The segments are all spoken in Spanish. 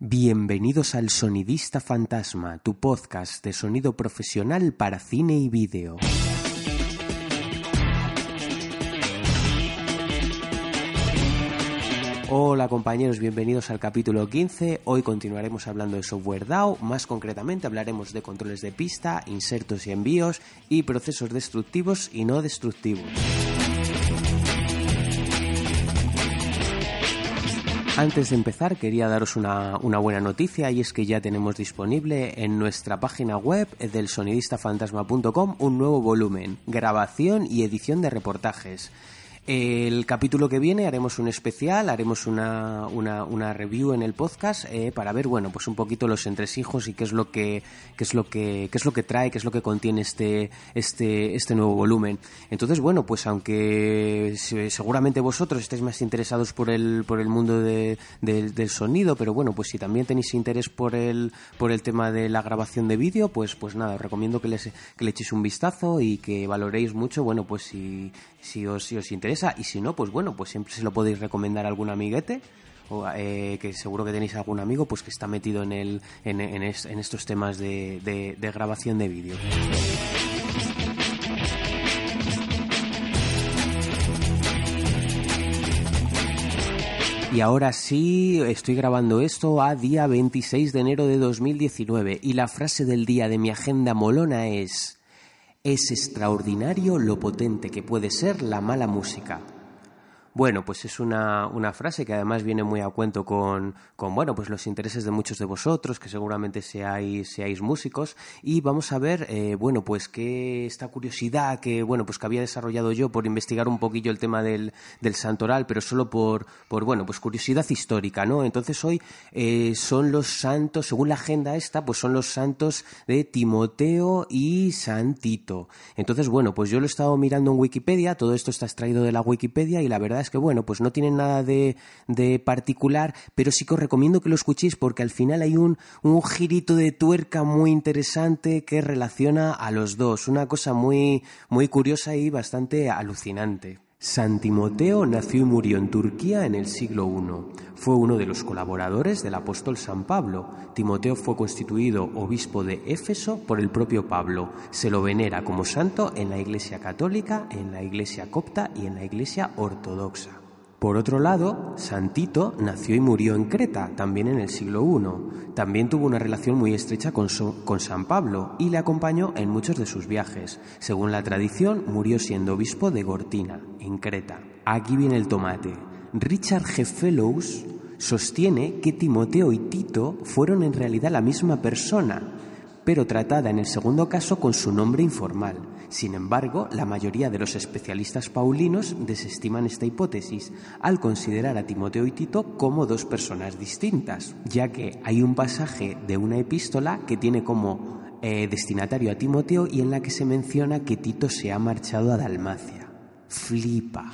Bienvenidos al Sonidista Fantasma, tu podcast de sonido profesional para cine y vídeo. Hola compañeros, bienvenidos al capítulo 15. Hoy continuaremos hablando de software DAO, más concretamente hablaremos de controles de pista, insertos y envíos y procesos destructivos y no destructivos. Antes de empezar, quería daros una, buena noticia y es que ya tenemos disponible en nuestra página web del sonidistafantasma.com un nuevo volumen, grabación y edición de reportajes. El capítulo que viene haremos un especial, haremos una, una, review en el podcast eh, para ver, bueno, pues un poquito los entresijos y qué es lo que, qué es lo que, qué es lo que trae, qué es lo que contiene este, este, este nuevo volumen. Entonces, bueno, pues aunque seguramente vosotros estéis más interesados por el, por el mundo del sonido, pero bueno, pues si también tenéis interés por el, por el tema de la grabación de vídeo, pues, pues nada, os recomiendo que, les, que le echéis un vistazo y que valoréis mucho, bueno, pues si, si os, si os interesa y si no, pues bueno, pues siempre se lo podéis recomendar a algún amiguete o, eh, que seguro que tenéis algún amigo pues que está metido en, el, en, estos temas de, de grabación de vídeo. Y ahora sí, estoy grabando esto a día 26 de enero de 2019 y la frase del día de mi agenda molona es es extraordinario lo potente que puede ser la mala música. Bueno, pues es una, una, frase que además viene muy a cuento con, con, bueno, pues los intereses de muchos de vosotros, que seguramente seáis, seáis músicos, y vamos a ver, eh, bueno, pues que esta curiosidad que, bueno, pues que había desarrollado yo por investigar un poquillo el tema del, del santoral, pero solo por, por, bueno, pues curiosidad histórica, ¿no? Entonces hoy eh, son los santos, según la agenda esta, pues son los santos de Timoteo y Santito. Entonces, bueno, pues yo lo he estado mirando en Wikipedia, todo esto está extraído de la Wikipedia y la verdad es que, bueno, pues no tienen nada de, de, particular, pero sí que os recomiendo que lo escuchéis porque al final hay un, un girito de tuerca muy interesante que relaciona a los dos. Una cosa muy, muy curiosa y bastante alucinante. San Timoteo nació y murió en Turquía en el siglo I. Fue uno de los colaboradores del apóstol San Pablo. Timoteo fue constituido obispo de Éfeso por el propio Pablo. Se lo venera como santo en la Iglesia católica, en la Iglesia copta y en la Iglesia ortodoxa. Por otro lado, Santito nació y murió en Creta, también en el siglo I. También tuvo una relación muy estrecha con, San Pablo y le acompañó en muchos de sus viajes. Según la tradición, murió siendo obispo de Gortina, en Creta. Aquí viene el tomate. Richard G. Fellows sostiene que Timoteo y Tito fueron en realidad la misma persona, pero tratada en el segundo caso con su nombre informal. Sin embargo, la mayoría de los especialistas paulinos desestiman esta hipótesis al considerar a Timoteo y Tito como dos personas distintas, ya que hay un pasaje de una epístola que tiene como eh, destinatario a Timoteo y en la que se menciona que Tito se ha marchado a Dalmacia. Flipa.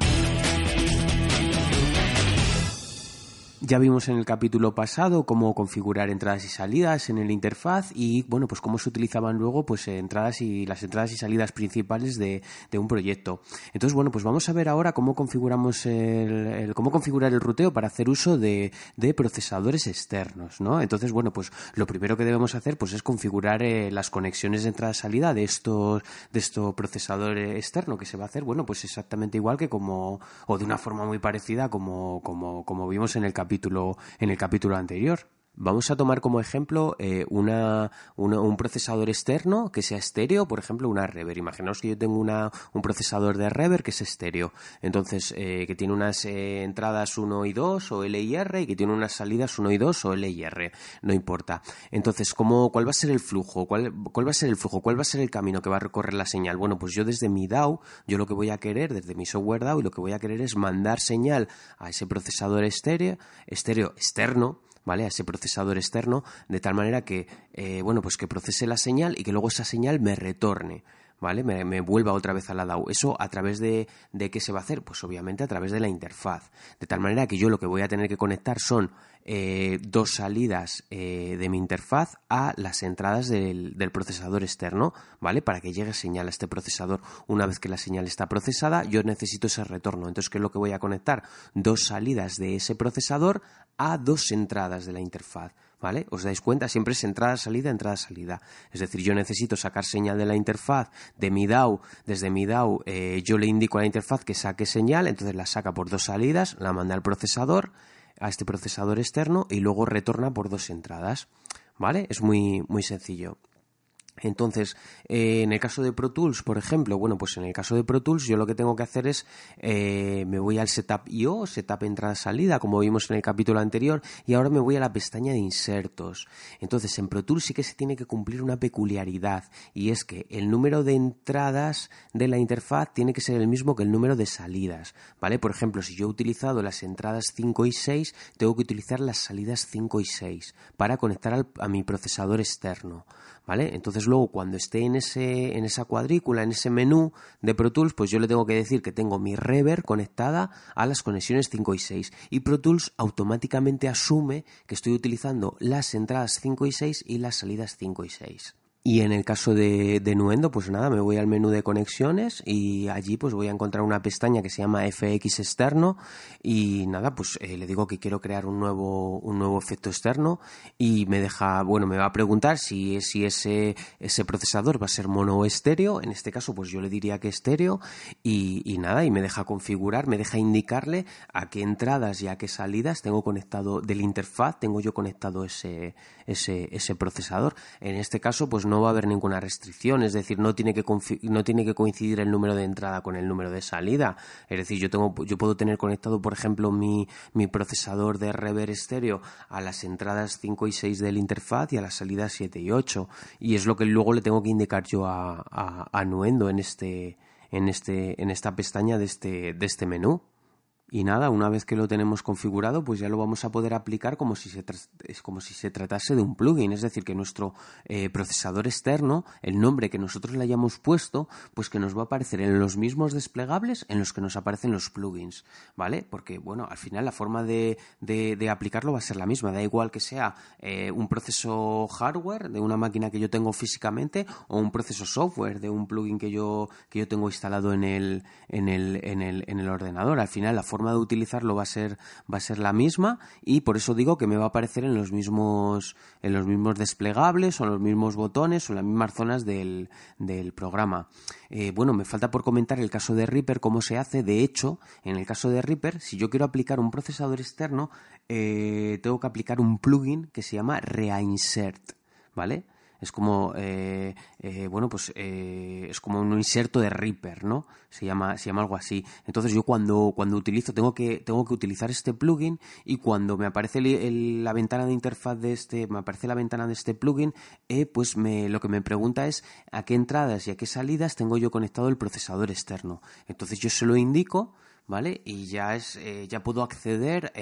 Ya vimos en el capítulo pasado cómo configurar entradas y salidas en el interfaz y bueno, pues cómo se utilizaban luego pues entradas y las entradas y salidas principales de, un proyecto. Entonces, bueno, pues vamos a ver ahora cómo configuramos el, cómo configurar el ruteo para hacer uso de, procesadores externos, ¿no? Entonces, bueno, pues lo primero que debemos hacer pues es configurar eh, las conexiones de entrada-salida de estos de estos procesador externo que se va a hacer, bueno, pues exactamente igual que como o de una forma muy parecida como como como vimos en el capítulo en el capítulo anterior. Vamos a tomar como ejemplo eh, una, un procesador externo que sea estéreo, por ejemplo, una reverb. Imaginaos que yo tengo una, un procesador de reverb que es estéreo, entonces eh, que tiene unas eh, entradas 1 y 2 o L y R y que tiene unas salidas 1 y 2 o L y R, no importa. Entonces, ¿cómo, ¿cuál va a ser el flujo? ¿Cuál, ¿Cuál va a ser el flujo? ¿Cuál va a ser el camino que va a recorrer la señal? Bueno, pues yo desde mi DAO, yo lo que voy a querer, desde mi software DAO, y lo que voy a querer es mandar señal a ese procesador estéreo, estéreo externo, ¿vale? A ese procesador externo, de tal manera que, eh, bueno, pues que procese la señal y que luego esa señal me retorne. ¿Vale? Me, vuelva otra vez a la DAO. ¿Eso a través de, de qué se va a hacer? Pues obviamente a través de la interfaz. De tal manera que yo lo que voy a tener que conectar son eh, dos salidas eh, de mi interfaz a las entradas del, procesador externo, ¿vale? Para que llegue señal a este procesador. Una vez que la señal está procesada, yo necesito ese retorno. Entonces, ¿qué es lo que voy a conectar? Dos salidas de ese procesador a dos entradas de la interfaz. ¿Vale? ¿Os dais cuenta? Siempre es entrada, salida, entrada, salida. Es decir, yo necesito sacar señal de la interfaz de mi DAO. Desde mi DAO eh, yo le indico a la interfaz que saque señal, entonces la saca por dos salidas, la manda al procesador, a este procesador externo y luego retorna por dos entradas. ¿Vale? Es muy, muy sencillo. Entonces, eh, en el caso de Pro Tools, por ejemplo, bueno, pues en el caso de Pro Tools yo lo que tengo que hacer es, eh, me voy al Setup IO, Setup Entrada-Salida, como vimos en el capítulo anterior, y ahora me voy a la pestaña de insertos. Entonces, en Pro Tools sí que se tiene que cumplir una peculiaridad, y es que el número de entradas de la interfaz tiene que ser el mismo que el número de salidas, ¿vale? Por ejemplo, si yo he utilizado las entradas 5 y 6, tengo que utilizar las salidas 5 y 6 para conectar a mi procesador externo. ¿Vale? Entonces luego cuando esté en, ese, en esa cuadrícula, en ese menú de Pro Tools, pues yo le tengo que decir que tengo mi reverb conectada a las conexiones 5 y 6 y Pro Tools automáticamente asume que estoy utilizando las entradas 5 y 6 y las salidas 5 y 6. Y en el caso de, Nuendo, pues nada, me voy al menú de conexiones y allí pues voy a encontrar una pestaña que se llama FX externo y nada, pues eh, le digo que quiero crear un nuevo, un nuevo efecto externo y me deja, bueno, me va a preguntar si, si ese, ese procesador va a ser mono o estéreo. En este caso, pues yo le diría que estéreo y, y nada, y me deja configurar, me deja indicarle a qué entradas y a qué salidas tengo conectado del interfaz, tengo yo conectado ese, ese, ese procesador. En este caso, pues no va a haber ninguna restricción, es decir, no tiene que no tiene que coincidir el número de entrada con el número de salida. Es decir, yo tengo yo puedo tener conectado, por ejemplo, mi, mi procesador de rever estéreo a las entradas 5 y 6 del interfaz y a las salidas 7 y 8 y es lo que luego le tengo que indicar yo a, a, a Nuendo en este en este en esta pestaña de este de este menú. Y nada, una vez que lo tenemos configurado, pues ya lo vamos a poder aplicar como si se, es como si se tratase de un plugin. Es decir, que nuestro eh, procesador externo, el nombre que nosotros le hayamos puesto, pues que nos va a aparecer en los mismos desplegables en los que nos aparecen los plugins. ¿Vale? Porque, bueno, al final la forma de, de, aplicarlo va a ser la misma. Da igual que sea eh, un proceso hardware de una máquina que yo tengo físicamente o un proceso software de un plugin que yo, que yo tengo instalado en el, en el, en el, en el ordenador. Al final, la de utilizarlo va a ser va a ser la misma y por eso digo que me va a aparecer en los mismos en los mismos desplegables o los mismos botones o las mismas zonas del, del programa. Eh, bueno, me falta por comentar el caso de Reaper cómo se hace. De hecho, en el caso de Reaper, si yo quiero aplicar un procesador externo, eh, tengo que aplicar un plugin que se llama Reinsert, ¿vale? Es como eh, eh, bueno pues eh, es como un inserto de Reaper no se llama se llama algo así entonces yo cuando cuando utilizo tengo que tengo que utilizar este plugin y cuando me aparece la ventana de interfaz de este me aparece la ventana de este plugin pues me lo que me pregunta es a qué entradas y a qué salidas tengo yo conectado el procesador externo entonces yo se lo indico ¿vale? Y ya es, ya puedo acceder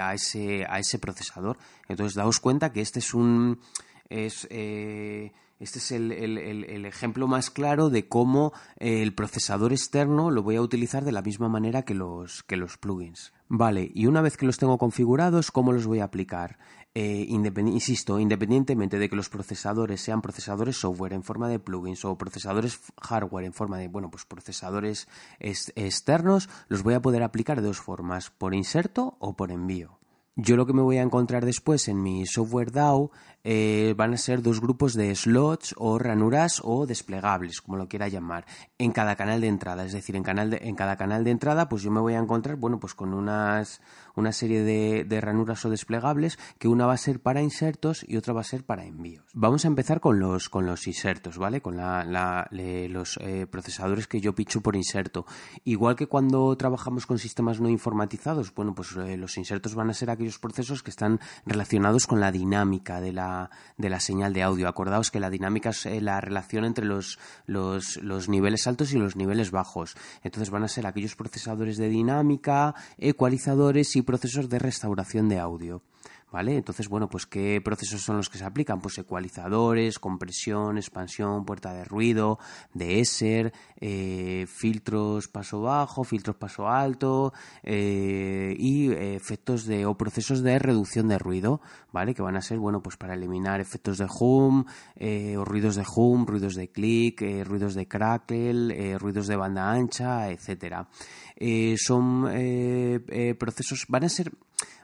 a ese a ese procesador. Entonces daos cuenta que este es un es, eh, este es el, ejemplo más claro de cómo el procesador externo lo voy a utilizar de la misma manera que los, que los plugins. Vale, y una vez que los tengo configurados, ¿cómo los voy a aplicar? Eh, insisto, independientemente de que los procesadores sean procesadores software en forma de plugins o procesadores hardware en forma de, bueno, pues procesadores externos, los voy a poder aplicar de dos formas, por inserto o por envío. Yo lo que me voy a encontrar después en mi software DAO eh, van a ser dos grupos de slots o ranuras o desplegables, como lo quiera llamar, en cada canal de entrada. Es decir, en, canal en cada canal de entrada, pues yo me voy a encontrar, bueno, pues con unas, una serie de, ranuras o desplegables que una va a ser para insertos y otra va a ser para envíos. Vamos a empezar con los, con los insertos, ¿vale? Con los eh, procesadores que yo picho por inserto. Igual que cuando trabajamos con sistemas no informatizados, bueno, pues eh, los insertos van a ser aquellos procesos que están relacionados con la dinámica de la, de la señal de audio. Acordaos que la dinámica es eh, la relación entre los, los, los niveles altos y los niveles bajos. Entonces van a ser aquellos procesadores de dinámica, ecualizadores y procesos de restauración de audio. ¿Vale? Entonces, bueno, pues ¿qué procesos son los que se aplican? Pues ecualizadores, compresión, expansión, puerta de ruido, de ESER, eh, filtros paso bajo, filtros paso alto eh, y efectos de o procesos de reducción de ruido, ¿vale? Que van a ser, bueno, pues para eliminar efectos de hum eh, o ruidos de hum, ruidos de clic, ruidos de crackle, ruidos de banda ancha, etcétera. son procesos, van a ser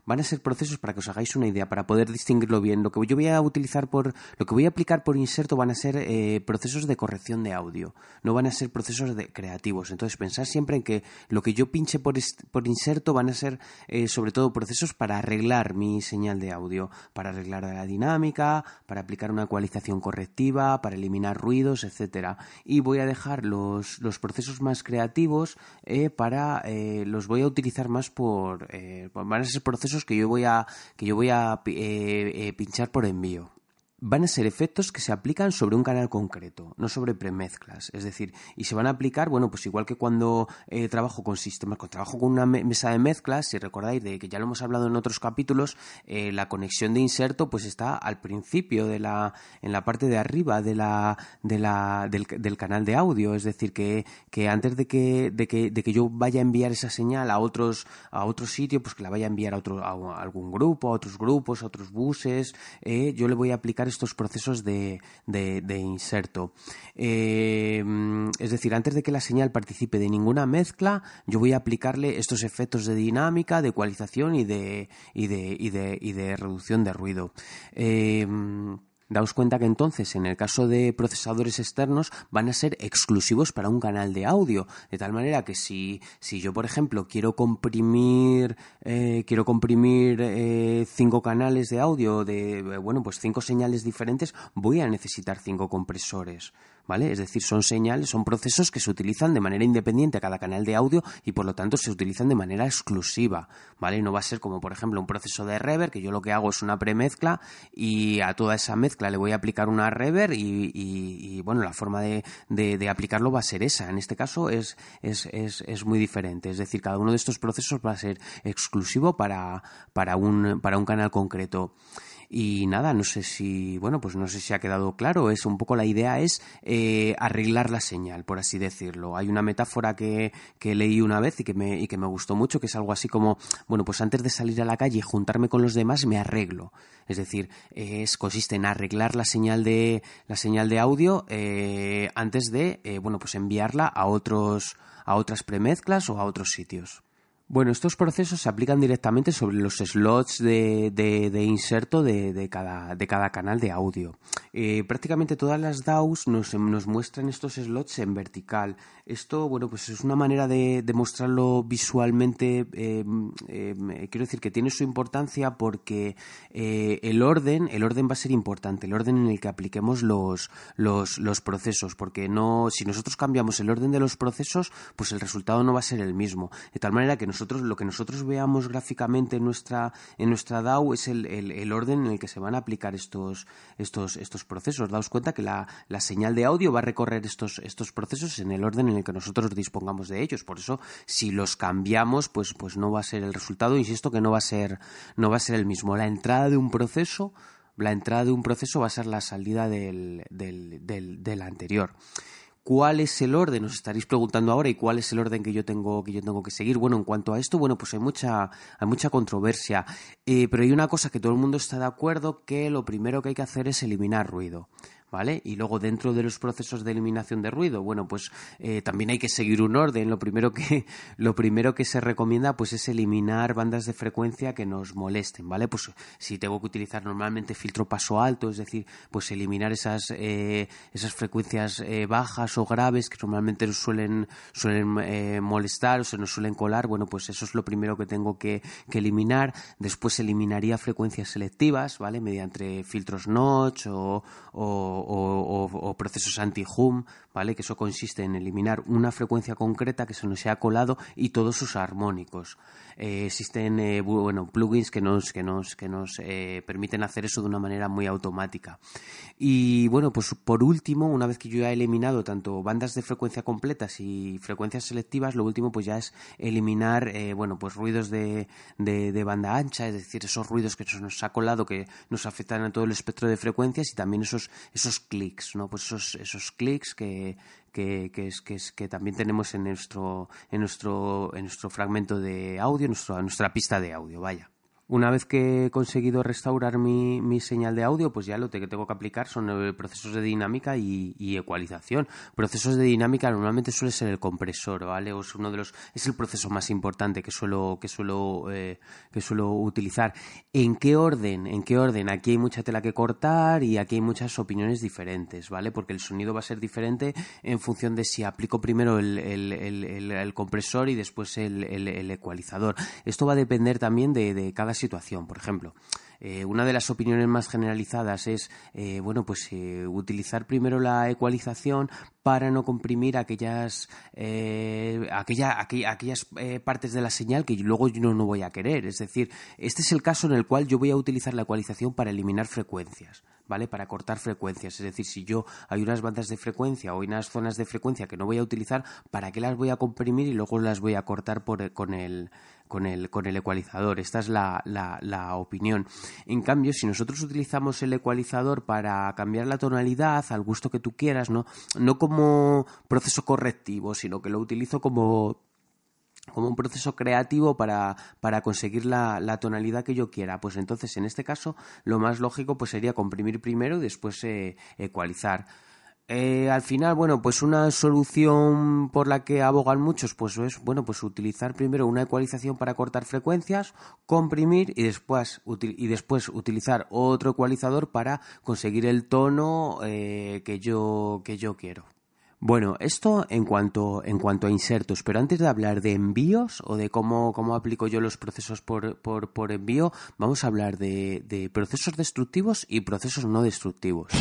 van a ser procesos para que os hagáis una idea, para poder distinguirlo bien. Lo que yo voy a utilizar por, lo que voy a aplicar por inserto van a ser eh, procesos de corrección de audio, no van a ser procesos de creativos. Entonces pensad siempre en que lo que yo pinche por, por inserto van a ser eh, sobre todo procesos para arreglar mi señal de audio, para arreglar la dinámica, para aplicar una ecualización correctiva, para eliminar ruidos, etcétera. Y voy a dejar los, los procesos más creativos eh, para los voy a utilizar más por van a ser procesos que yo voy a que yo voy a pinchar por envío van a ser efectos que se aplican sobre un canal concreto, no sobre premezclas. Es decir, y se van a aplicar, bueno, pues igual que cuando eh, trabajo con sistemas, cuando trabajo con una mesa de mezclas, si recordáis de que ya lo hemos hablado en otros capítulos, eh, la conexión de inserto pues está al principio de la, en la parte de arriba de la, de la, del, canal de audio. Es decir, que, que antes de que, de que, de que yo vaya a enviar esa señal a otros, a otro sitio, pues que la vaya a enviar a otro, a algún grupo, a otros grupos, a otros buses, eh, yo le voy a aplicar estos procesos de, inserto. Eh, es decir, antes de que la señal participe de ninguna mezcla, yo voy a aplicarle estos efectos de dinámica, de ecualización y de, y de, y de, y de reducción de ruido. Eh, Daos cuenta que entonces, en el caso de procesadores externos, van a ser exclusivos para un canal de audio. De tal manera que si, si yo, por ejemplo, quiero comprimir, eh, quiero comprimir eh, cinco canales de audio de, bueno, pues cinco señales diferentes, voy a necesitar cinco compresores. ¿Vale? Es decir, son señales, son procesos que se utilizan de manera independiente a cada canal de audio y por lo tanto se utilizan de manera exclusiva, ¿vale? No va a ser como, por ejemplo, un proceso de reverb, que yo lo que hago es una premezcla y a toda esa mezcla le voy a aplicar una reverb y, bueno, la forma de, aplicarlo va a ser esa. En este caso es, es, es, es, muy diferente, es decir, cada uno de estos procesos va a ser exclusivo para, para, un, para un canal concreto. Y nada, no sé si, bueno, pues no sé si ha quedado claro. Es un poco la idea es eh, arreglar la señal, por así decirlo. Hay una metáfora que, que leí una vez y que, me, y que me gustó mucho, que es algo así como, bueno, pues antes de salir a la calle y juntarme con los demás, me arreglo. Es decir, es, consiste en arreglar la señal de, la señal de audio eh, antes de, eh, bueno, pues enviarla a otros, a otras premezclas o a otros sitios. Bueno, estos procesos se aplican directamente sobre los slots de, de, inserto de, de, cada, de cada canal de audio. Eh, prácticamente todas las DAWs nos, nos, muestran estos slots en vertical. Esto, bueno, pues es una manera de, mostrarlo visualmente. Eh, eh, quiero decir que tiene su importancia porque el orden, el orden va a ser importante, el orden en el que apliquemos los, los, los procesos, porque no, si nosotros cambiamos el orden de los procesos, pues el resultado no va a ser el mismo. De tal manera que nosotros, lo que nosotros veamos gráficamente en nuestra, en nuestra DAO es el, el, orden en el que se van a aplicar estos, estos, estos procesos. Daos cuenta que la, la, señal de audio va a recorrer estos, estos procesos en el orden en el que nosotros dispongamos de ellos. Por eso, si los cambiamos, pues, pues no va a ser el resultado, insisto que no va a ser, no va a ser el mismo. La entrada de un proceso, la entrada de un proceso va a ser la salida del, del, del, del anterior. ¿Cuál es el orden? Os estaréis preguntando ahora y cuál es el orden que yo tengo que yo tengo que seguir. Bueno, en cuanto a esto, bueno, pues hay mucha hay mucha controversia, eh, pero hay una cosa que todo el mundo está de acuerdo que lo primero que hay que hacer es eliminar ruido. ¿Vale? Y luego dentro de los procesos de eliminación de ruido, bueno, pues eh, también hay que seguir un orden. Lo primero que lo primero que se recomienda, pues es eliminar bandas de frecuencia que nos molesten, ¿vale? Pues si tengo que utilizar normalmente filtro paso alto, es decir, pues eliminar esas eh, esas frecuencias eh, bajas o graves que normalmente nos suelen suelen molestar o se nos suelen colar, bueno, pues eso es lo primero que tengo que, eliminar. Después eliminaría frecuencias selectivas, ¿vale? Mediante filtros notch o o, procesos anti-hum, ¿vale? Que eso consiste en eliminar una frecuencia concreta que se nos sea colado y todos sus armónicos. Eh, existen eh, bueno, plugins que nos, que nos, que nos eh, permiten hacer eso de una manera muy automática. Y bueno, pues por último, una vez que yo ya he eliminado tanto bandas de frecuencia completas y frecuencias selectivas, lo último pues ya es eliminar bueno, pues ruidos de, de, banda ancha, es decir, esos ruidos que nos ha colado que nos afectan a todo el espectro de frecuencias y también esos, esos clics, ¿no? Pues esos, esos clics que, que, que, es, que, es, que también tenemos en nuestro, en nuestro, en nuestro fragmento de audio, nuestra nuestra pista de audio, vaya. Una vez que he conseguido restaurar mi, mi, señal de audio, pues ya lo que tengo que aplicar son eh, procesos de dinámica y, ecualización. Procesos de dinámica normalmente suele ser el compresor, ¿vale? es uno de los, es el proceso más importante que suelo, que suelo, eh, que suelo utilizar. ¿En qué orden? ¿En qué orden? Aquí hay mucha tela que cortar y aquí hay muchas opiniones diferentes, ¿vale? Porque el sonido va a ser diferente en función de si aplico primero el, el, compresor y después el, ecualizador. Esto va a depender también de, de cada situación. Por ejemplo, eh, una de las opiniones más generalizadas es, eh, bueno, pues eh, utilizar primero la ecualización para no comprimir aquellas, aquella, aquellas partes de la señal que luego yo no, no voy a querer. Es decir, este es el caso en el cual yo voy a utilizar la ecualización para eliminar frecuencias. ¿Vale? Para cortar frecuencias. Es decir, si yo hay unas bandas de frecuencia o hay unas zonas de frecuencia que no voy a utilizar, ¿para qué las voy a comprimir y luego las voy a cortar por, con el con el, con el ecualizador. Esta es la, la, opinión. En cambio, si nosotros utilizamos el ecualizador para cambiar la tonalidad al gusto que tú quieras, no, no como proceso correctivo, sino que lo utilizo como como un proceso creativo para, para conseguir la, tonalidad que yo quiera. Pues entonces, en este caso, lo más lógico pues sería comprimir primero y después eh, ecualizar. Eh, al final, bueno, pues una solución por la que abogan muchos, pues es, bueno, pues utilizar primero una ecualización para cortar frecuencias, comprimir y después, y después utilizar otro ecualizador para conseguir el tono eh, que, yo, que yo quiero. Bueno, esto en cuanto, en cuanto a insertos, pero antes de hablar de envíos o de cómo, cómo aplico yo los procesos por, por, por envío, vamos a hablar de, de procesos destructivos y procesos no destructivos.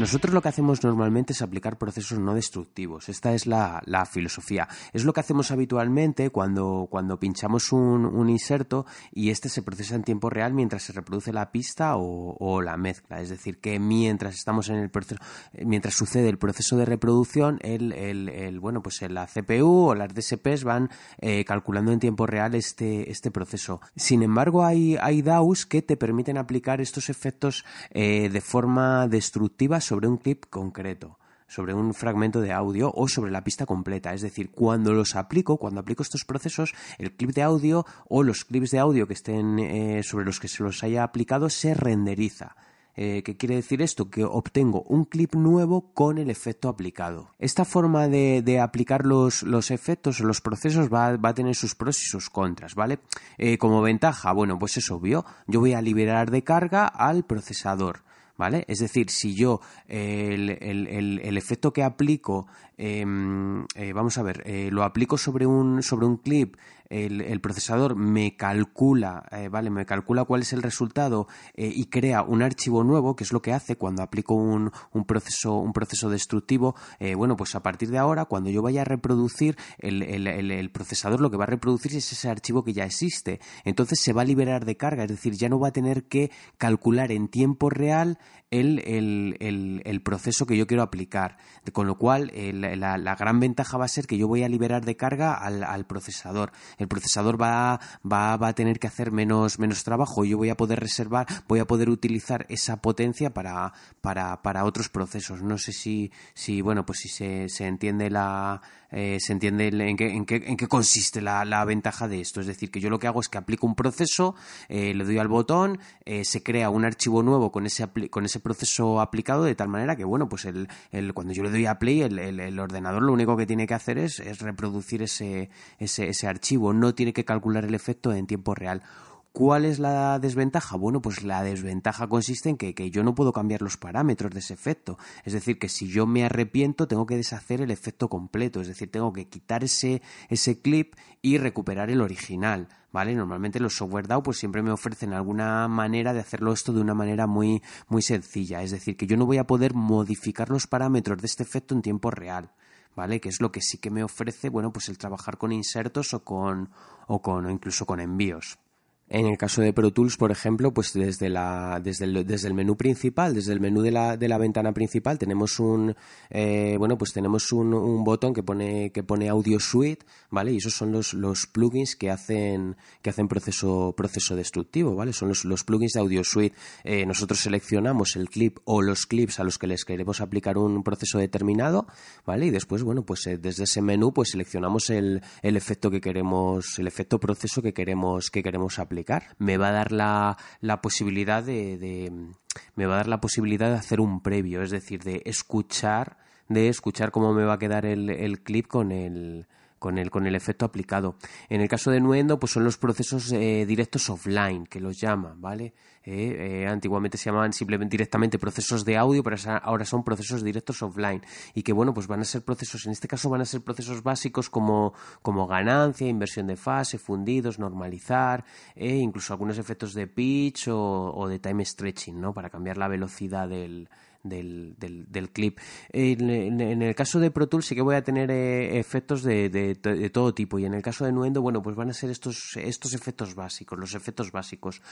Nosotros lo que hacemos normalmente es aplicar procesos no destructivos. Esta es la, filosofía. Es lo que hacemos habitualmente cuando, cuando pinchamos un, un, inserto y este se procesa en tiempo real mientras se reproduce la pista o, la mezcla. Es decir, que mientras estamos en el proceso, mientras sucede el proceso de reproducción, el, el, bueno, pues la CPU o las DSPs van eh, calculando en tiempo real este, este proceso. Sin embargo, hay, hay DAOs que te permiten aplicar estos efectos eh, de forma destructiva sobre un clip concreto sobre un fragmento de audio o sobre la pista completa. Es decir, cuando los aplico, cuando aplico estos procesos, el clip de audio o los clips de audio que estén eh, sobre los que se los haya aplicado se renderiza. Eh, ¿Qué quiere decir esto? Que obtengo un clip nuevo con el efecto aplicado. Esta forma de, aplicar los, los, efectos o los procesos va, a tener sus pros y sus contras, ¿vale? Eh, como ventaja, bueno, pues es obvio, yo voy a liberar de carga al procesador. ¿Vale? Es decir, si yo el, el, efecto que aplico, em, eh, vamos a ver, eh, lo aplico sobre un, sobre un clip el, procesador me calcula, eh, ¿vale? Me calcula cuál es el resultado eh, y crea un archivo nuevo, que es lo que hace cuando aplico un, un proceso, un proceso destructivo. Eh, bueno, pues a partir de ahora, cuando yo vaya a reproducir, el, el, procesador lo que va a reproducir es ese archivo que ya existe. Entonces se va a liberar de carga, es decir, ya no va a tener que calcular en tiempo real el, el, proceso que yo quiero aplicar. Con lo cual, la, la, gran ventaja va a ser que yo voy a liberar de carga al, al procesador el procesador va, va, va a tener que hacer menos, menos trabajo yo voy a poder reservar, voy a poder utilizar esa potencia para, para, para otros procesos. No sé si, si bueno, pues si se, se entiende la, eh, se entiende en qué, en qué, en qué consiste la, la, ventaja de esto. Es decir, que yo lo que hago es que aplico un proceso, eh, le doy al botón, eh, se crea un archivo nuevo con ese, con ese proceso aplicado de tal manera que, bueno, pues el, el cuando yo le doy a play, el, el, ordenador lo único que tiene que hacer es, es reproducir ese, ese, ese archivo, no tiene que calcular el efecto en tiempo real. ¿Cuál es la desventaja? Bueno, pues la desventaja consiste en que, yo no puedo cambiar los parámetros de ese efecto. Es decir, que si yo me arrepiento, tengo que deshacer el efecto completo. Es decir, tengo que quitar ese, ese clip y recuperar el original. ¿Vale? Normalmente los software DAO pues siempre me ofrecen alguna manera de hacerlo esto de una manera muy, muy sencilla. Es decir, que yo no voy a poder modificar los parámetros de este efecto en tiempo real. ¿Vale? Que es lo que sí que me ofrece, bueno, pues el trabajar con insertos o con, o con, o incluso con envíos. En el caso de Pro Tools, por ejemplo, pues desde, la, desde, el, desde el menú principal, desde el menú de la, de la ventana principal, tenemos un eh, bueno, pues tenemos un, un, botón que pone, que pone Audio Suite, ¿vale? Y esos son los, los plugins que hacen, que hacen proceso, proceso destructivo, ¿vale? Son los, los plugins de Audio Suite. Eh, nosotros seleccionamos el clip o los clips a los que les queremos aplicar un proceso determinado, ¿vale? Y después, bueno, pues eh, desde ese menú, pues seleccionamos el, el efecto que queremos, el efecto proceso que queremos, que queremos aplicar me va a dar la, la posibilidad de, me va a dar la posibilidad de hacer un previo, es decir, de escuchar, de escuchar cómo me va a quedar el, el clip con el con el, con el efecto aplicado. En el caso de Nuendo, pues son los procesos eh, directos offline, que los llaman, ¿vale? Eh, eh, antiguamente se llamaban simplemente directamente procesos de audio, pero ahora son procesos directos offline. Y que, bueno, pues van a ser procesos, en este caso van a ser procesos básicos como, como ganancia, inversión de fase, fundidos, normalizar, incluso algunos efectos de pitch o, o de time stretching, ¿no? Para cambiar la velocidad del, del, del, clip. En, el caso de Pro Tools sí que voy a tener eh, efectos de, de, todo tipo y en el caso de Nuendo, bueno, pues van a ser estos, estos efectos básicos, los efectos básicos.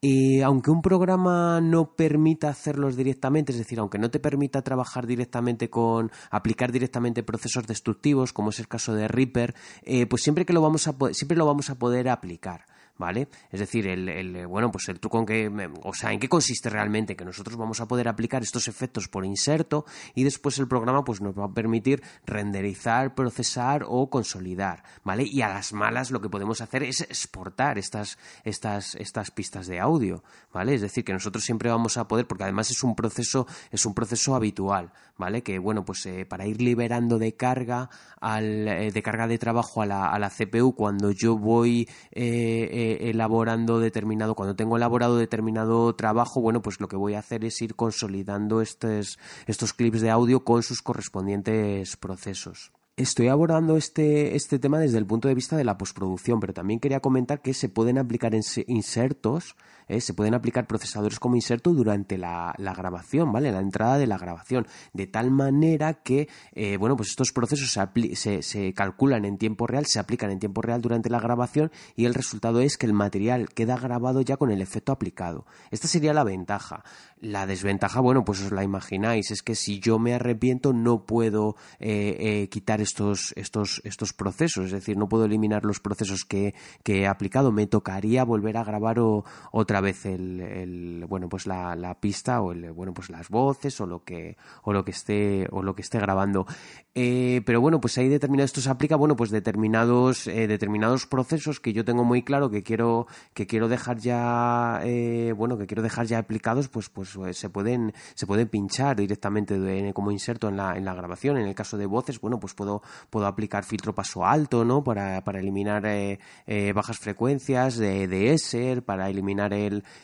Y aunque un programa no permita hacerlos directamente, es decir, aunque no te permita trabajar directamente con, aplicar directamente procesos destructivos, como es el caso de Reaper, eh, pues siempre que lo vamos a, siempre lo vamos a poder aplicar. ¿Vale? Es decir, el, el, bueno, pues el truco en que, o sea, en qué consiste realmente, que nosotros vamos a poder aplicar estos efectos por inserto y después el programa pues nos va a permitir renderizar, procesar o consolidar, ¿vale? Y a las malas lo que podemos hacer es exportar estas, estas, estas pistas de audio, ¿vale? Es decir, que nosotros siempre vamos a poder, porque además es un proceso, es un proceso habitual, ¿vale? Que bueno, pues eh, para ir liberando de carga al, eh, de carga de trabajo a la, a la CPU cuando yo voy eh, elaborando determinado, cuando tengo elaborado determinado trabajo, bueno, pues lo que voy a hacer es ir consolidando estos, estos clips de audio con sus correspondientes procesos. Estoy abordando este, este tema desde el punto de vista de la postproducción, pero también quería comentar que se pueden aplicar insertos ¿eh? se pueden aplicar procesadores como inserto durante la, grabación, ¿vale? La entrada de la grabación, de tal manera que, eh, bueno, pues estos procesos se, se, calculan en tiempo real, se aplican en tiempo real durante la grabación y el resultado es que el material queda grabado ya con el efecto aplicado. Esta sería la ventaja. La desventaja, bueno, pues os la imagináis, es que si yo me arrepiento no puedo eh, quitar estos, estos, estos procesos, es decir, no puedo eliminar los procesos que, que he aplicado, me tocaría volver a grabar otra vez el, bueno pues la, pista o el, bueno pues las voces o lo que o lo que esté o lo que esté grabando. Eh, pero bueno pues ahí determinado esto se aplica bueno pues determinados eh, determinados procesos que yo tengo muy claro que quiero que quiero dejar ya eh, bueno que quiero dejar ya aplicados pues pues se pueden se pueden pinchar directamente como inserto en la, en la grabación. En el caso de voces bueno pues puedo puedo aplicar filtro paso alto no para, para eliminar bajas frecuencias de, de ESER para eliminar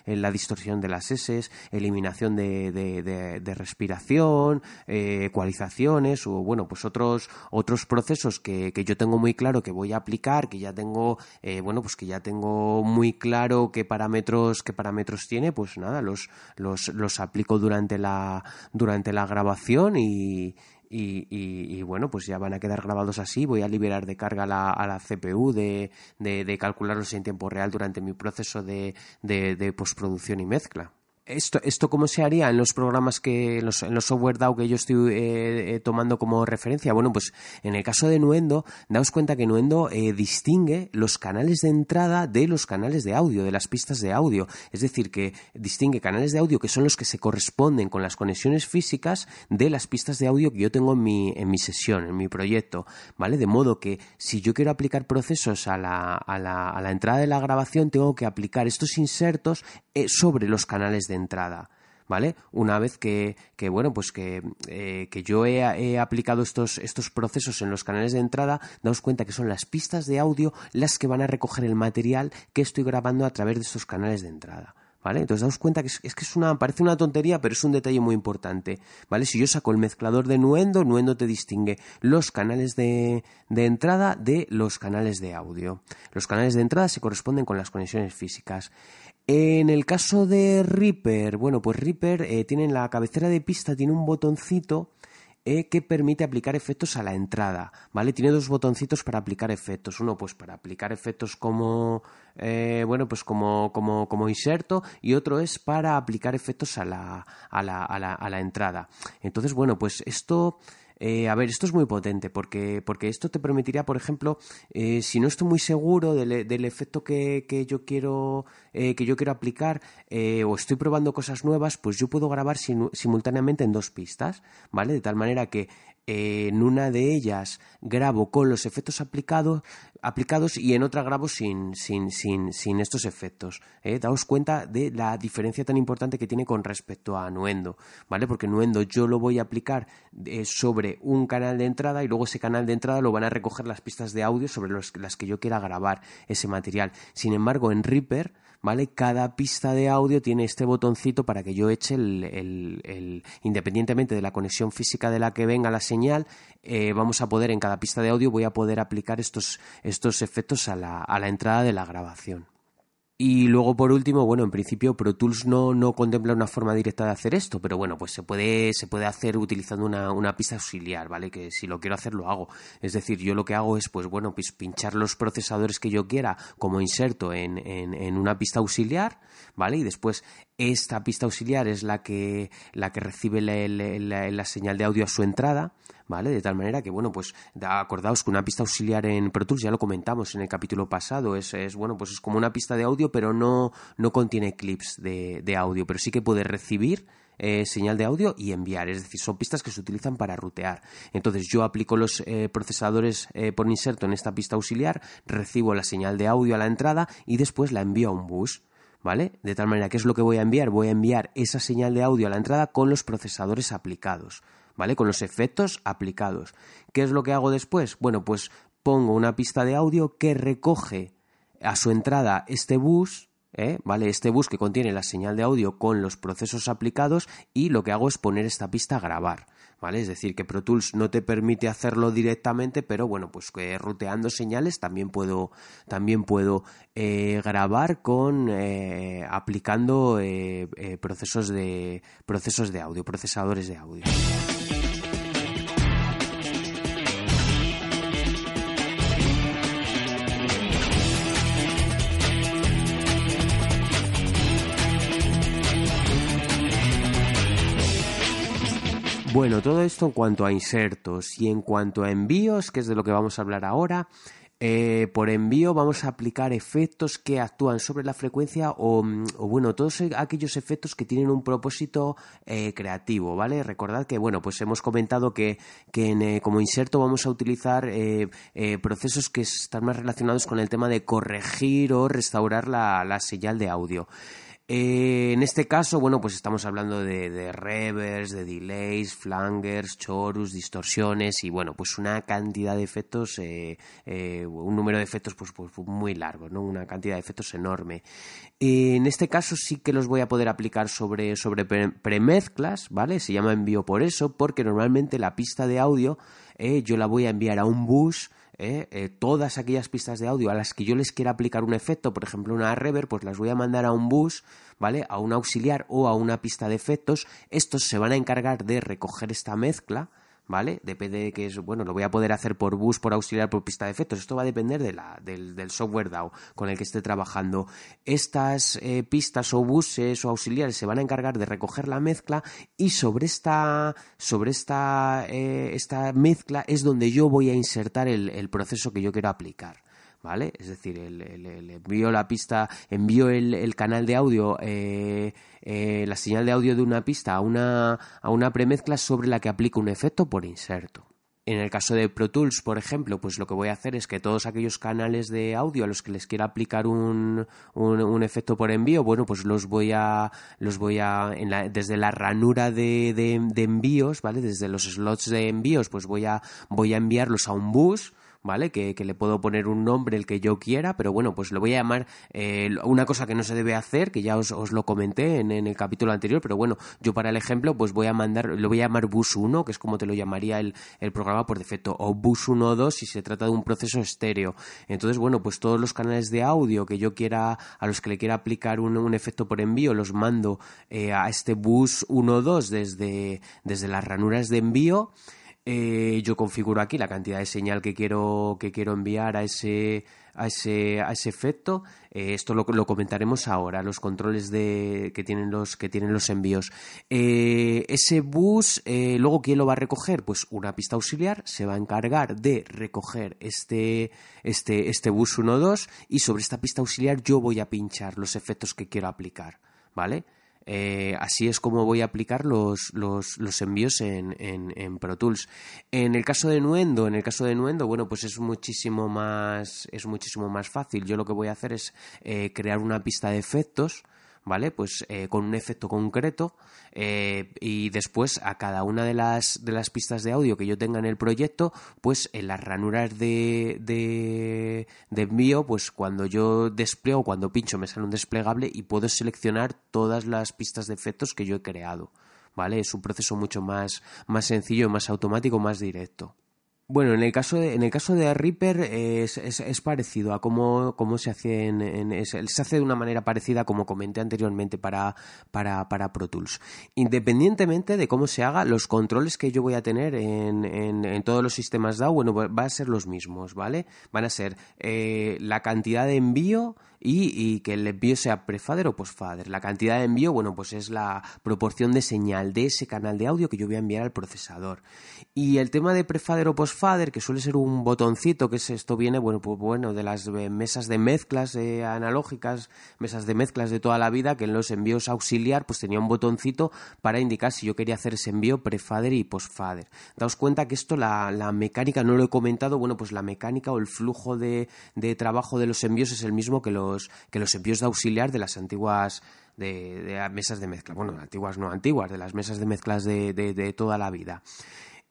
la distorsión de las S, eliminación de, respiración, eh, ecualizaciones o bueno, pues otros, otros procesos que, yo tengo muy claro que voy a aplicar, que ya tengo, eh, bueno, pues que ya tengo muy claro qué parámetros, qué parámetros tiene, pues nada, los, los, los aplico durante la, durante la grabación y, y, bueno, pues ya van a quedar grabados así. Voy a liberar de carga la, a la CPU de, de, calcularlos en tiempo real durante mi proceso de, de postproducción y mezcla. Esto, esto cómo se haría en los programas que, en los, en los software DAO que yo estoy eh, eh, tomando como referencia. Bueno, pues en el caso de Nuendo, daos cuenta que Nuendo eh, distingue los canales de entrada de los canales de audio, de las pistas de audio. Es decir, que distingue canales de audio que son los que se corresponden con las conexiones físicas de las pistas de audio que yo tengo en mi, en mi sesión, en mi proyecto. ¿Vale? De modo que si yo quiero aplicar procesos a la, a la, a la entrada de la grabación, tengo que aplicar estos insertos sobre los canales de entrada. ¿Vale? Una vez que, que bueno, pues que, eh, que yo he, aplicado estos, estos procesos en los canales de entrada, daos cuenta que son las pistas de audio las que van a recoger el material que estoy grabando a través de estos canales de entrada. ¿Vale? Entonces daos cuenta que es, que es una, parece una tontería, pero es un detalle muy importante, ¿vale? Si yo saco el mezclador de Nuendo, Nuendo te distingue los canales de, de entrada de los canales de audio. Los canales de entrada se corresponden con las conexiones físicas. En el caso de Reaper, bueno, pues Reaper eh, tiene en la cabecera de pista tiene un botoncito eh, que permite aplicar efectos a la entrada, ¿vale? Tiene dos botoncitos para aplicar efectos. Uno, pues para aplicar efectos como, eh, bueno, pues como, como, como inserto y otro es para aplicar efectos a la, a la, a la, a la entrada. Entonces, bueno, pues esto eh, a ver, esto es muy potente porque, porque esto te permitiría, por ejemplo, eh, si no estoy muy seguro del, del efecto que, que, yo quiero, eh, que yo quiero aplicar o estoy probando cosas nuevas, pues yo puedo grabar simultáneamente en dos pistas, ¿vale? De tal manera que en una de ellas grabo con los efectos aplicados, aplicados y en otra grabo sin, sin, sin, sin estos efectos. ¿eh? Daos cuenta de la diferencia tan importante que tiene con respecto a Nuendo, ¿vale? Porque Nuendo yo lo voy a aplicar eh, sobre un canal de entrada y luego ese canal de entrada lo van a recoger las pistas de audio sobre las que yo quiera grabar ese material. Sin embargo, en Reaper ¿vale? Cada pista de audio tiene este botoncito para que yo eche el, independientemente de la conexión física de la que venga la señal, eh, vamos a poder en cada pista de audio voy a poder aplicar estos, estos efectos a la, a la entrada de la grabación. Y luego, por último, bueno, en principio Pro Tools no, no contempla una forma directa de hacer esto, pero bueno, pues se puede, se puede hacer utilizando una, una, pista auxiliar, ¿vale? Que si lo quiero hacer, lo hago. Es decir, yo lo que hago es, pues bueno, pues pinchar los procesadores que yo quiera como inserto en, en, una pista auxiliar, ¿vale? Y después esta pista auxiliar es la que, la que recibe la señal de audio a su entrada, ¿vale? De tal manera que, bueno, pues acordaos que una pista auxiliar en Pro Tools, ya lo comentamos en el capítulo pasado, es, es bueno, pues es como una pista de audio, pero no, no contiene clips de, audio, pero sí que puede recibir eh, señal de audio y enviar, es decir, son pistas que se utilizan para rutear. Entonces yo aplico los eh, procesadores eh, por inserto en esta pista auxiliar, recibo la señal de audio a la entrada y después la envío a un bus. ¿Vale? De tal manera, ¿qué es lo que voy a enviar? Voy a enviar esa señal de audio a la entrada con los procesadores aplicados. ¿Vale? Con los efectos aplicados. ¿Qué es lo que hago después? Bueno, pues pongo una pista de audio que recoge a su entrada este bus, ¿eh? ¿vale? Este bus que contiene la señal de audio con los procesos aplicados y lo que hago es poner esta pista a grabar. ¿Vale? Es decir, que Pro Tools no te permite hacerlo directamente, pero bueno, pues que ruteando señales también puedo, también puedo eh, grabar con eh, aplicando procesos de procesos de audio, procesadores de audio. Bueno, todo esto en cuanto a insertos y en cuanto a envíos, que es de lo que vamos a hablar ahora. Eh, por envío vamos a aplicar efectos que actúan sobre la frecuencia o, bueno, todos aquellos efectos que tienen un propósito eh, creativo, ¿vale? Recordad que, bueno, pues hemos comentado que, eh, como inserto vamos a utilizar procesos que están más relacionados con el tema de corregir o restaurar la señal de audio. Eh, en este caso, bueno, pues estamos hablando de, de de delays, flangers, chorus, distorsiones y bueno, pues una cantidad de efectos, eh, eh, un número de efectos pues, pues, muy largo, ¿no? Una cantidad de efectos enorme. en este caso sí que los voy a poder aplicar sobre, sobre premezclas, ¿vale? Se llama envío por eso, porque normalmente la pista de audio yo la voy a enviar a un bus ¿eh? Eh, todas aquellas pistas de audio a las que yo les quiera aplicar un efecto, por ejemplo una reverb, pues las voy a mandar a un bus, ¿vale? A un auxiliar o a una pista de efectos. Estos se van a encargar de recoger esta mezcla, ¿vale? Depende de que es, bueno, lo voy a poder hacer por bus, por auxiliar, por pista de efectos. Esto va a depender de la, del, software DAO con el que esté trabajando. Estas eh, pistas o buses o auxiliares se van a encargar de recoger la mezcla y sobre esta, sobre esta, eh, esta mezcla es donde yo voy a insertar el proceso que yo quiero aplicar. ¿Vale? Es decir, el, envío la pista, envío el, canal de audio, eh, eh, la señal de audio de una pista a una, a una premezcla sobre la que aplico un efecto por inserto. En el caso de Pro Tools, por ejemplo, pues lo que voy a hacer es que todos aquellos canales de audio a los que les quiera aplicar un, un, efecto por envío, bueno, pues los voy a, los voy a, desde la ranura de, de, de, envíos, ¿vale? Desde los slots de envíos, pues voy a, voy a enviarlos a un bus, ¿vale? Que, le puedo poner un nombre el que yo quiera, pero bueno, pues lo voy a llamar eh, una cosa que no se debe hacer, que ya os, lo comenté en, el capítulo anterior, pero bueno, yo para el ejemplo, pues voy a mandar, lo voy a llamar bus 1, que es como te lo llamaría el, programa por defecto, o bus 1 o 2 si se trata de un proceso estéreo. Entonces, bueno, pues todos los canales de audio que yo quiera, a los que le quiera aplicar un, efecto por envío, los mando eh, a este bus 1 o 2 desde, desde las ranuras de envío. Eh, yo configuro aquí la cantidad de señal que quiero, que quiero enviar a ese, a ese, a ese efecto. Eh, esto lo, comentaremos ahora, los controles de, que, tienen los, que tienen los envíos. Eh, ese bus, luego, ¿quién lo va a recoger? Pues una pista auxiliar se va a encargar de recoger este, este, este bus 1.2 y sobre esta pista auxiliar yo voy a pinchar los efectos que quiero aplicar. ¿Vale? Eh, así es como voy a aplicar los, los, envíos en, en, Pro Tools. En el caso de Nuendo, en el caso de Nuendo, bueno, pues es muchísimo más, es muchísimo más fácil. Yo lo que voy a hacer es eh, crear una pista de efectos ¿vale? Pues eh, con un efecto concreto eh, y después a cada una de las, de las pistas de audio que yo tenga en el proyecto, pues en las ranuras de, de, envío, pues cuando yo despliego, cuando pincho me sale un desplegable y puedo seleccionar todas las pistas de efectos que yo he creado, ¿vale? Es un proceso mucho más, más sencillo, más automático, más directo. Bueno, en el caso de, en el caso de Reaper es, es, parecido a cómo, cómo se hace en, se hace de una manera parecida como comenté anteriormente para, para, para, Pro Tools. Independientemente de cómo se haga, los controles que yo voy a tener en, en, todos los sistemas DAW, bueno, van a ser los mismos, ¿vale? Van a ser eh, la cantidad de envío y, que el envío sea prefader o postfader. La cantidad de envío, bueno, pues es la proporción de señal de ese canal de audio que yo voy a enviar al procesador. Y el tema de prefader o postfader, que suele ser un botoncito, que es esto viene, bueno, pues bueno, de las mesas de mezclas eh, analógicas, mesas de mezclas de toda la vida, que en los envíos auxiliar, pues tenía un botoncito para indicar si yo quería hacer ese envío prefader y postfader. Daos cuenta que esto, la, la mecánica, no lo he comentado, bueno, pues la mecánica o el flujo de, de trabajo de los envíos es el mismo que los que los envíos de auxiliar de las antiguas de, mesas de mezcla. Bueno, antiguas no antiguas, de las mesas de mezclas de, toda la vida.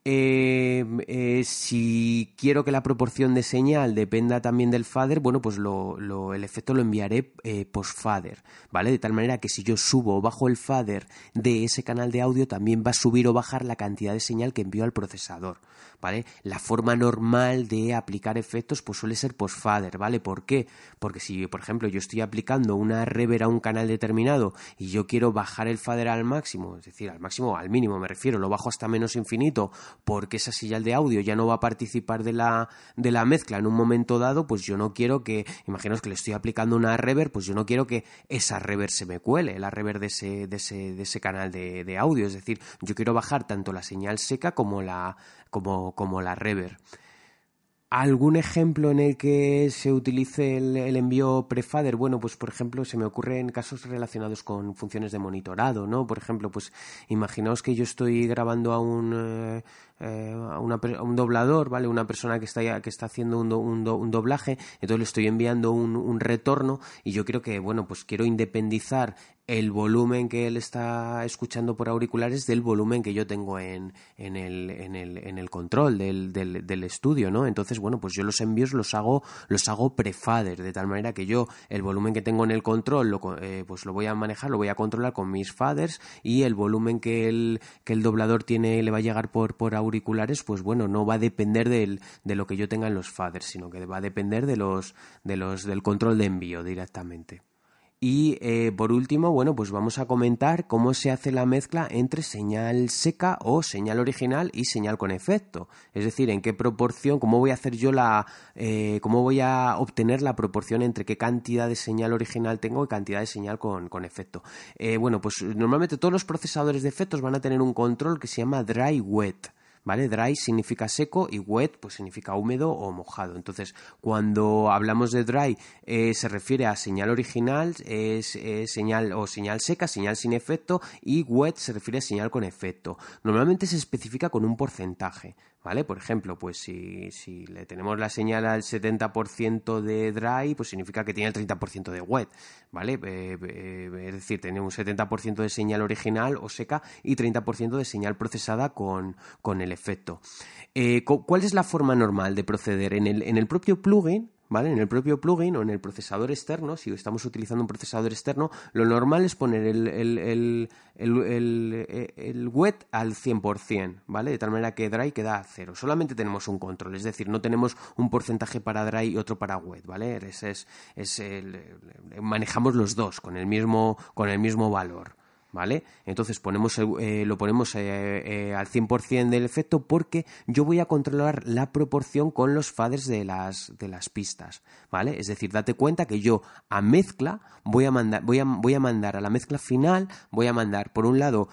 Eh, eh, si quiero que la proporción de señal dependa también del fader, bueno, pues el efecto lo enviaré eh, post-fader, ¿vale? De tal manera que si yo subo o bajo el fader de ese canal de audio, también va a subir o bajar la cantidad de señal que envío al procesador. ¿vale? La forma normal de aplicar efectos pues suele ser post-fader, ¿vale? ¿Por qué? Porque si, por ejemplo, yo estoy aplicando una reverb a un canal determinado y yo quiero bajar el fader al máximo, es decir, al máximo al mínimo, me refiero, lo bajo hasta menos infinito porque esa señal de audio ya no va a participar de la, de la mezcla en un momento dado, pues yo no quiero que, imaginaos que le estoy aplicando una reverb, pues yo no quiero que esa reverb se me cuele, la reverb de ese, de ese, de ese canal de, de audio, es decir, yo quiero bajar tanto la señal seca como la, como, como la rever. ¿Algún ejemplo en el que se utilice el, envío prefader? Bueno, pues por ejemplo, se me ocurre en casos relacionados con funciones de monitorado, ¿no? Por ejemplo, pues imaginaos que yo estoy grabando a un, eh, eh, a, un doblador, ¿vale? Una persona que está, que está haciendo un, un, doblaje, entonces le estoy enviando un, retorno y yo creo que, bueno, pues quiero independizar el volumen que él está escuchando por auriculares del volumen que yo tengo en, en, el, en, el, en el control del, del, del, estudio, ¿no? Entonces, bueno, pues yo los envíos los hago, los hago prefader, de tal manera que yo el volumen que tengo en el control, lo, eh, pues lo voy a manejar, lo voy a controlar con mis faders y el volumen que el, que el doblador tiene le va a llegar por, por auriculares auriculares, pues bueno, no va a depender del, de lo que yo tenga en los faders, sino que va a depender de los, de los, del control de envío directamente. Y eh, por último, bueno, pues vamos a comentar cómo se hace la mezcla entre señal seca o señal original y señal con efecto. Es decir, en qué proporción, cómo voy a hacer yo la, eh, cómo voy a obtener la proporción entre qué cantidad de señal original tengo y cantidad de señal con, con efecto. Eh, bueno, pues normalmente todos los procesadores de efectos van a tener un control que se llama dry wet. ¿Vale? Dry significa seco y wet pues significa húmedo o mojado. Entonces, cuando hablamos de dry eh, se refiere a señal original, es señal o señal seca, señal sin efecto y wet se refiere a señal con efecto. Normalmente se especifica con un porcentaje, ¿vale? Por ejemplo, pues si, si le tenemos la señal al 70% de dry, pues significa que tiene el 30% de wet, ¿vale? Eh, eh, es decir, tiene un 70% de señal original o seca y 30% de señal procesada con, con el efecto. Eh, ¿Cuál es la forma normal de proceder? En el, en el propio plugin, ¿vale? En el propio plugin o en el procesador externo, si estamos utilizando un procesador externo, lo normal es poner el, el, el, wet al 100%, ¿vale? De tal manera que dry queda a cero. Solamente tenemos un control, es decir, no tenemos un porcentaje para dry y otro para wet, ¿vale? Es, es, es manejamos los dos con el mismo, con el mismo valor. ¿Vale? Entonces ponemos eh, lo ponemos eh, eh, al 100% del efecto porque yo voy a controlar la proporción con los faders de las, de las pistas, ¿vale? Es decir, date cuenta que yo a mezcla voy a mandar, voy a, voy a mandar a la mezcla final, voy a mandar por un lado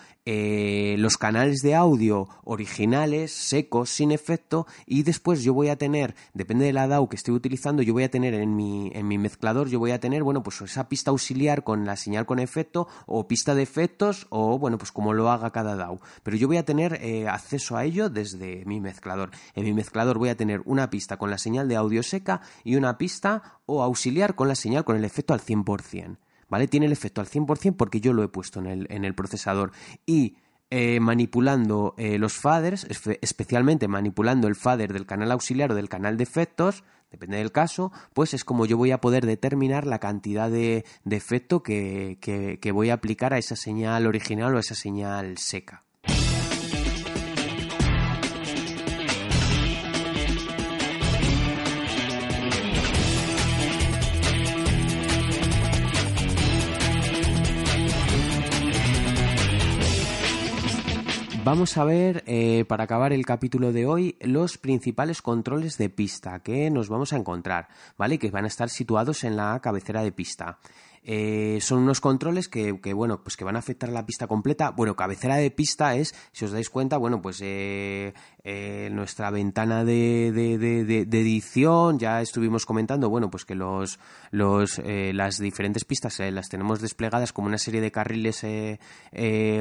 los canales de audio originales, secos, sin efecto, y después yo voy a tener, depende de la DAW que estoy utilizando, yo voy a tener en mi, en mi mezclador, yo voy a tener, bueno, pues esa pista auxiliar con la señal con efecto o pista de efecto o, bueno, pues como lo haga cada DAW. Pero yo voy a tener eh, acceso a ello desde mi mezclador. En mi mezclador voy a tener una pista con la señal de audio seca y una pista o auxiliar con la señal con el efecto al 100%. ¿Vale? Tiene el efecto al 100% porque yo lo he puesto en el, en el procesador. Y eh, manipulando eh, los faders, especialmente manipulando el fader del canal auxiliar o del canal de efectos, depende del caso, pues es como yo voy a poder determinar la cantidad de, efecto que, que voy a aplicar a esa señal original o a esa señal seca. Vamos a ver, eh, para acabar el capítulo de hoy, los principales controles de pista que nos vamos a encontrar, ¿vale? Que van a estar situados en la cabecera de pista. Eh, son unos controles que, bueno, pues que van a afectar a la pista completa. Bueno, cabecera de pista es, si os dais cuenta, bueno, pues eh, eh, nuestra ventana de, edición, ya estuvimos comentando, bueno, pues que los, los las diferentes pistas las tenemos desplegadas como una serie de carriles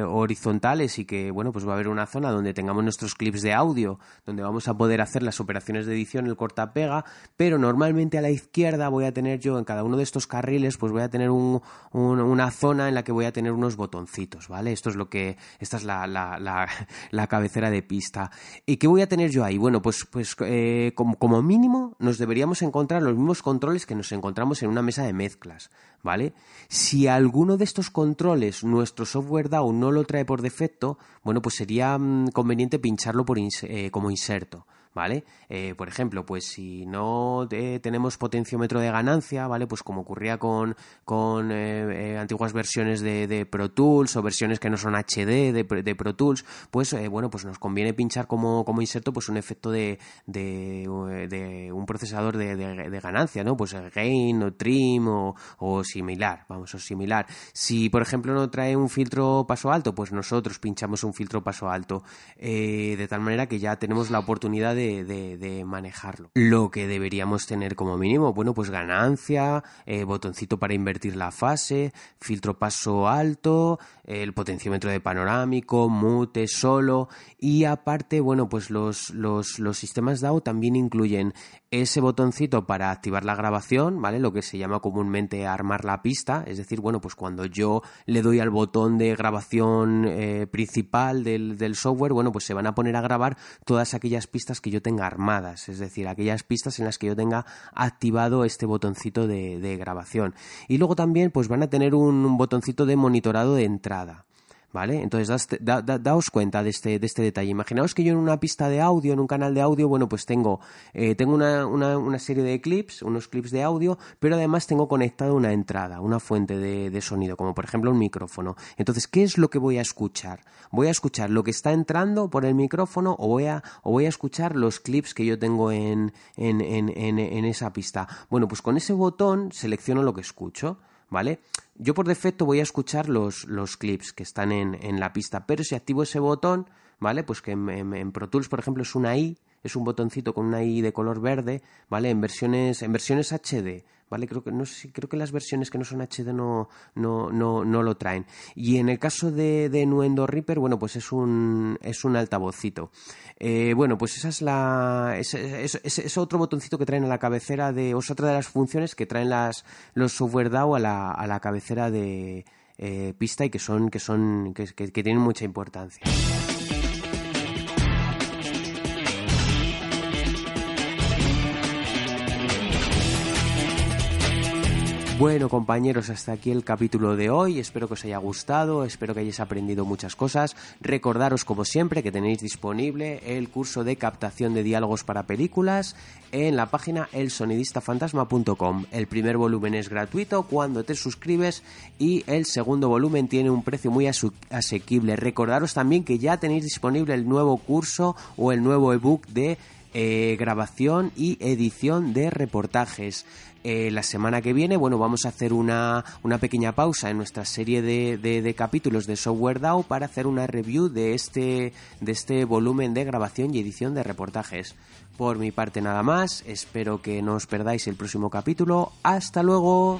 horizontales y que, bueno, pues va a haber una zona donde tengamos nuestros clips de audio, donde vamos a poder hacer las operaciones de edición, el corta-pega, pero normalmente a la izquierda voy a tener yo en cada uno de estos carriles, pues voy a tener una zona en la que voy a tener unos botoncitos, ¿vale? Esto es lo que, esta es la, la, cabecera de pista. ¿Y qué voy a tener yo ahí? Bueno, pues, pues eh, como, como mínimo nos deberíamos encontrar los mismos controles que nos encontramos en una mesa de mezclas, ¿vale? Si alguno de estos controles nuestro software DAO no lo trae por defecto, bueno, pues sería mm, conveniente pincharlo por eh, como inserto. ¿Vale? Eh, por ejemplo, pues si no eh, tenemos potenciómetro de ganancia, ¿vale? Pues como ocurría con, con eh, antiguas versiones de, Pro Tools o versiones que no son HD de, de Pro Tools, pues bueno, pues nos conviene pinchar como, como inserto pues un efecto de, de, un procesador de, ganancia, ¿no? Pues gain o trim o, o similar, vamos, o similar. Si, por ejemplo, no trae un filtro paso alto, pues nosotros pinchamos un filtro paso alto, de tal manera que ya tenemos la oportunidad de de, manejarlo. Lo que deberíamos tener como mínimo, bueno, pues ganancia, eh, botoncito para invertir la fase, filtro paso alto, el potenciómetro de panorámico, mute, solo y aparte, bueno, pues los, los, los sistemas DAO también incluyen ese botoncito para activar la grabación, ¿vale? Lo que se llama comúnmente armar la pista, es decir, bueno, pues cuando yo le doy al botón de grabación eh, principal del, del, software, bueno, pues se van a poner a grabar todas aquellas pistas que yo tenga armadas, es decir, aquellas pistas en las que yo tenga activado este botoncito de, grabación. Y luego también, pues van a tener un botoncito de monitorado de entrada. ¿Vale? Entonces, daos cuenta de este, de este detalle. Imaginaos que yo en una pista de audio, en un canal de audio, bueno, pues tengo, eh, tengo una, serie de clips, unos clips de audio, pero además tengo conectado una entrada, una fuente de, sonido, como por ejemplo un micrófono. Entonces, ¿qué es lo que voy a escuchar? ¿Voy a escuchar lo que está entrando por el micrófono o voy a, o voy a escuchar los clips que yo tengo en, en, en, en esa pista? Bueno, pues con ese botón selecciono lo que escucho. ¿Vale? Yo por defecto voy a escuchar los, los clips que están en, en, la pista, pero si activo ese botón, ¿vale? Pues que en, en, Pro Tools, por ejemplo, es una I, es un botoncito con una I de color verde, ¿vale? En versiones, en versiones HD, ¿vale? Creo que, no sé, creo que las versiones que no son HD no, no, no, no lo traen. Y en el caso de, de Nuendo Reaper, bueno, pues es un, es un altavocito. Eh, bueno, pues esa es la. Es, es, otro botoncito que traen a la cabecera de. O es otra de las funciones que traen las, los software DAO a la, a la cabecera de eh, pista y que son. que son. que, que tienen mucha importancia. Bueno compañeros, hasta aquí el capítulo de hoy, espero que os haya gustado, espero que hayáis aprendido muchas cosas, recordaros como siempre que tenéis disponible el curso de captación de diálogos para películas en la página elsonidistafantasma.com. El primer volumen es gratuito cuando te suscribes y el segundo volumen tiene un precio muy asequible. Recordaros también que ya tenéis disponible el nuevo curso o el nuevo ebook de eh, grabación y edición de reportajes. Eh, la semana que viene, bueno, vamos a hacer una, una pequeña pausa en nuestra serie de, de, capítulos de Software DAO para hacer una review de este, de este volumen de grabación y edición de reportajes. Por mi parte nada más, espero que no os perdáis el próximo capítulo. Hasta luego.